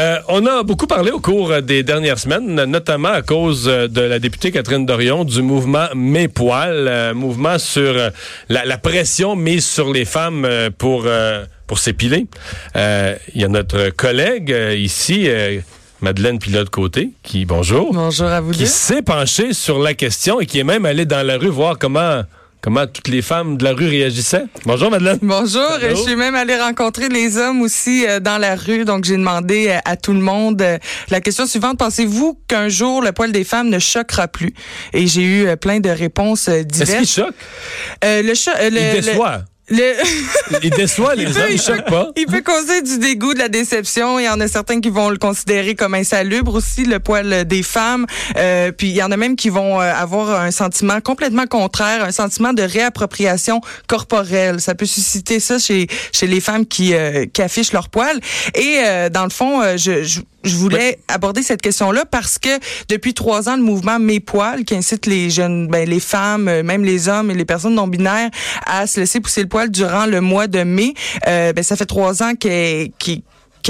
Euh, on a beaucoup parlé au cours des dernières semaines, notamment à cause de la députée Catherine Dorion du mouvement Mes poils, euh, mouvement sur euh, la, la, pression mise sur les femmes euh, pour pour s'épiler. Il y a notre collègue ici. Madeleine Pilote-Côté, qui, bonjour. Bonjour à vous Qui s'est penchée sur la question et qui est même allée dans la rue voir comment comment toutes les femmes de la rue réagissaient? Bonjour Madeleine. Bonjour, je suis même allée rencontrer les hommes aussi euh, dans la rue, donc j'ai demandé euh, à, tout le monde euh, la question suivante, pensez-vous qu'un jour le poil des femmes ne choquera plus? Et j'ai eu plein de réponses diverses. Est-ce qu'il choque? Le, cho le, Il déçoit. Le... il déçoit les hommes, il choque pas. Il peut causer du dégoût, de la déception. Il y en a certains qui vont le considérer comme insalubre aussi, le poil des femmes. Euh, puis il y en a même qui vont euh, avoir un sentiment complètement contraire, un sentiment de réappropriation corporelle. Ça peut susciter ça chez chez les femmes qui, euh, qui affichent leur poil. Et euh, dans le fond, je, je je voulais aborder cette question-là parce que depuis trois ans, le mouvement Mes poils, qui incite les jeunes, ben, les femmes, euh, même les hommes et les personnes non binaires à se laisser pousser le poil durant le mois de mai, euh, ben, ça fait trois ans qu'il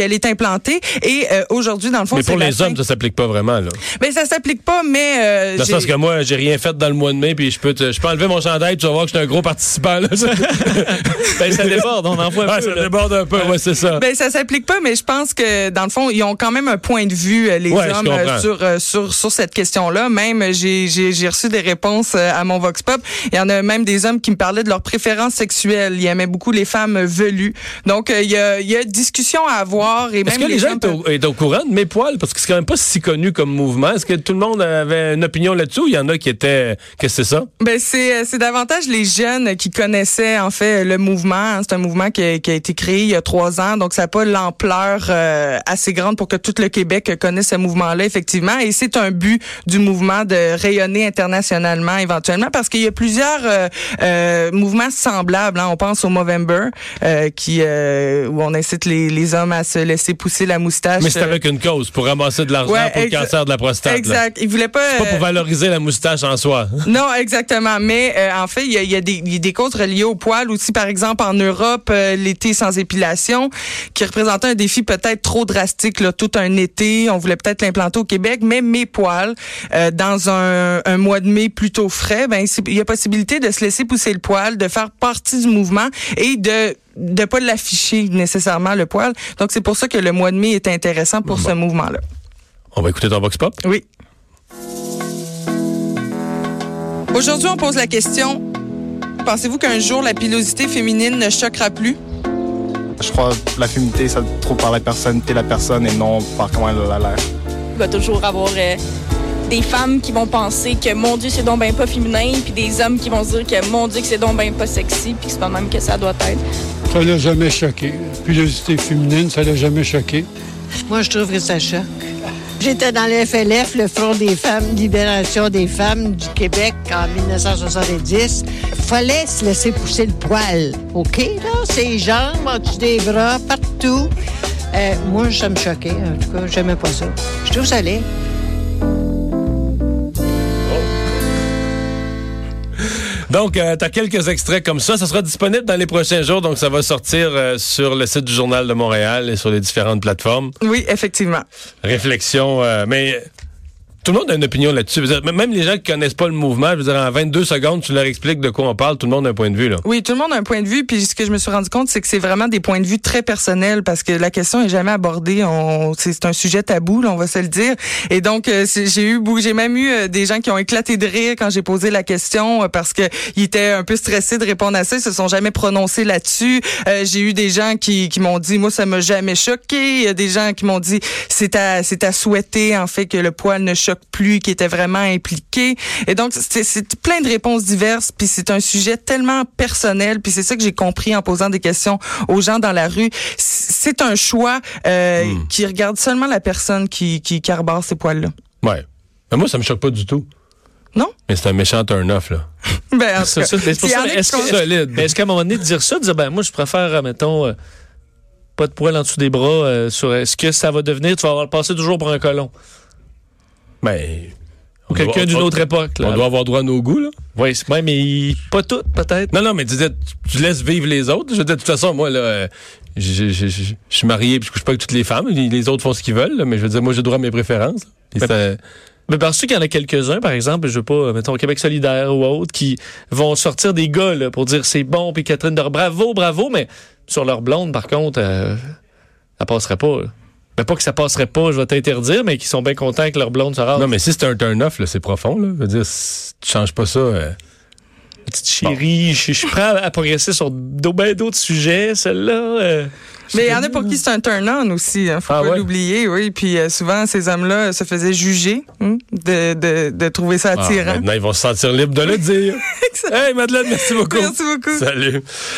qu'elle est implantée. Et euh, aujourd'hui, dans le fond, mais pour les hommes, ça s'applique pas vraiment là. Mais ça s'applique pas, mais euh, dans le sens que moi, j'ai rien fait dans le mois de mai, puis je peux, je peux enlever mon chandail, tu vas voir que je suis un gros participant. Là. ben ça déborde, on en voit un peu. Ça déborde un peu, ouais, c'est ça. Ben ça s'applique pas, mais je pense que dans le fond, ils ont quand même un point de vue euh, les hommes euh, sur sur sur cette question-là. Même j'ai j'ai reçu des réponses à mon vox pop. Il y en a même des hommes qui me parlaient de leurs préférences sexuelles. Ils aimaient beaucoup les femmes velues. Donc il y a il y a discussion à avoir est-ce que les, gens étaient au, courant de mes poils? Parce que c'est quand même pas si connu comme mouvement. Est-ce que tout le monde avait une opinion là-dessus ou il y en a qui étaient... Qu'est-ce que c'est ça? Ben, c'est, euh, c'est davantage les jeunes qui connaissaient, en fait, le mouvement. C'est un mouvement qui a, été créé il y a trois ans. Donc, ça n'a pas l'ampleur euh, assez grande pour que tout le Québec connaisse ce mouvement-là, effectivement. Et c'est un but du mouvement de rayonner internationalement, éventuellement, parce qu'il y a plusieurs euh, mouvements semblables. Hein. On pense au Movember, qui, où on incite les, les hommes à se laisser pousser la moustache. Mais c'est avec une cause, pour ramasser de l'argent pour le cancer de la prostate. Exact. Il voulait pas. C'est pas pour euh, valoriser la moustache en soi. non, exactement. Mais euh, en fait, il y a, y, a des, y a des causes reliées au poil aussi. Par exemple, en Europe, euh, l'été sans épilation, qui représentait un défi peut-être trop drastique, là, tout un été. On voulait peut-être l'implanter au Québec, mais mes poils, dans un, un, mois de mai plutôt frais, ben il y a possibilité de se laisser pousser le poil, de faire partie du mouvement et de de pas l'afficher nécessairement le poil. Donc c'est pour ça que le mois de mai est intéressant pour ce mouvement-là. On va écouter ton Vox Pop? Oui. Aujourd'hui, on pose la question pensez-vous qu'un jour la pilosité féminine ne choquera plus? Je crois que la féminité, ça trouve par la personnalité de la personne et non par comment elle a l'air. Il va toujours avoir euh, des femmes qui vont penser que mon Dieu, c'est donc ben pas féminin, puis des hommes qui vont dire que mon Dieu, que c'est donc ben pas sexy, puis c'est pas même que ça doit être. Ça l'a jamais choqué. Pilosité féminine, ça l'a jamais choqué. Moi, je trouve que ça choque. J'étais dans le FLF, le Front des femmes, Libération des femmes du Québec en 1970. Fallait se laisser pousser le poil. OK, là? Ses jambes, en dessous des bras, partout. Euh, moi, ça me choquait. En tout cas, j'aimais pas ça. Je trouve ça laid. Donc, euh, tu as quelques extraits comme ça. Ça sera disponible dans les prochains jours. Donc, ça va sortir euh, sur le site du Journal de Montréal et sur les différentes plateformes. Oui, effectivement. Réflexion. Euh, mais tout le monde a une opinion là-dessus. Même les gens qui connaissent pas le mouvement, je veux dire, en 22 secondes, tu leur expliques de quoi on parle, tout le monde a un point de vue. Là. Oui, tout le monde a un point de vue. Puis ce que je me suis rendu compte, c'est que c'est vraiment des points de vue très personnels parce que la question est jamais abordée. C'est un sujet tabou, là, on va se le dire. Et donc, euh, j'ai eu, j'ai même eu euh, des gens qui ont éclaté de rire quand j'ai posé la question euh, parce que ils étaient un peu stressés de répondre à ça. Ils se sont jamais prononcés là-dessus. j'ai eu des gens qui, qui m'ont dit, moi, ça m'a jamais choqué. Il y a des gens qui m'ont dit, c'est à, c'est à souhaiter en fait que le poil ne choque choque plus, qui était vraiment impliqué. Et donc, c'est plein de réponses diverses, puis c'est un sujet tellement personnel, puis c'est ça que j'ai compris en posant des questions aux gens dans la rue. C'est un choix euh, Hmm. qui regarde seulement la personne qui, qui, qui arbore ces poils-là. Ouais. Mais moi, ça me choque pas du tout. Non? Mais c'est un méchant turn-off, là. Ben, c'est pour ça, est-ce sont- que- Solide. mais est-ce qu'à un moment donné, de dire ça, de dire, ben, moi, je préfère, euh, mettons, euh, pas de poils en dessous des bras, euh, sur, est-ce que ça va devenir, tu vas avoir le passer toujours pour un colon? Ben. Ou quelqu'un d'une autre époque, là. On doit avoir droit à nos goûts, là. Oui, c'est ouais, mais pas toutes, peut-être. Non, non, mais tu disais, tu- laisses vivre les autres. Je veux dire, de toute façon, moi, là, euh, j'ai- j'ai- j'ai- je suis marié puis je couche pas avec toutes les femmes. Les, autres font ce qu'ils veulent, là, mais je veux dire, moi, j'ai droit à mes préférences. Mais- ça- Mais parce qu'il y en a quelques-uns, par exemple, je veux pas, euh, mettons, Québec solidaire ou autre, qui vont sortir des gars là, pour dire c'est bon, puis Catherine bravo, bravo, mais sur leur blonde, par contre, euh, ça passerait pas. là. Mais pas que ça passerait pas, je vais t'interdire, mais qui sont bien contents que leur blonde se rase. Non, mais si c'est un turn-off, c'est profond, là. Je veux dire, si tu changes pas ça. euh, Petite chérie, je je suis prêt à, progresser sur ben d'autres sujets, celle-là. euh, Mais il y en a pour qui c'est un turn-on aussi, hein, faut Ah pas ouais? l'oublier, oui. Puis euh, souvent, ces hommes-là se faisaient juger hein, de, de, de trouver ça ah, attirant. maintenant, ils vont se sentir libres de le dire. hey, Madeleine, merci beaucoup. Merci beaucoup. Salut.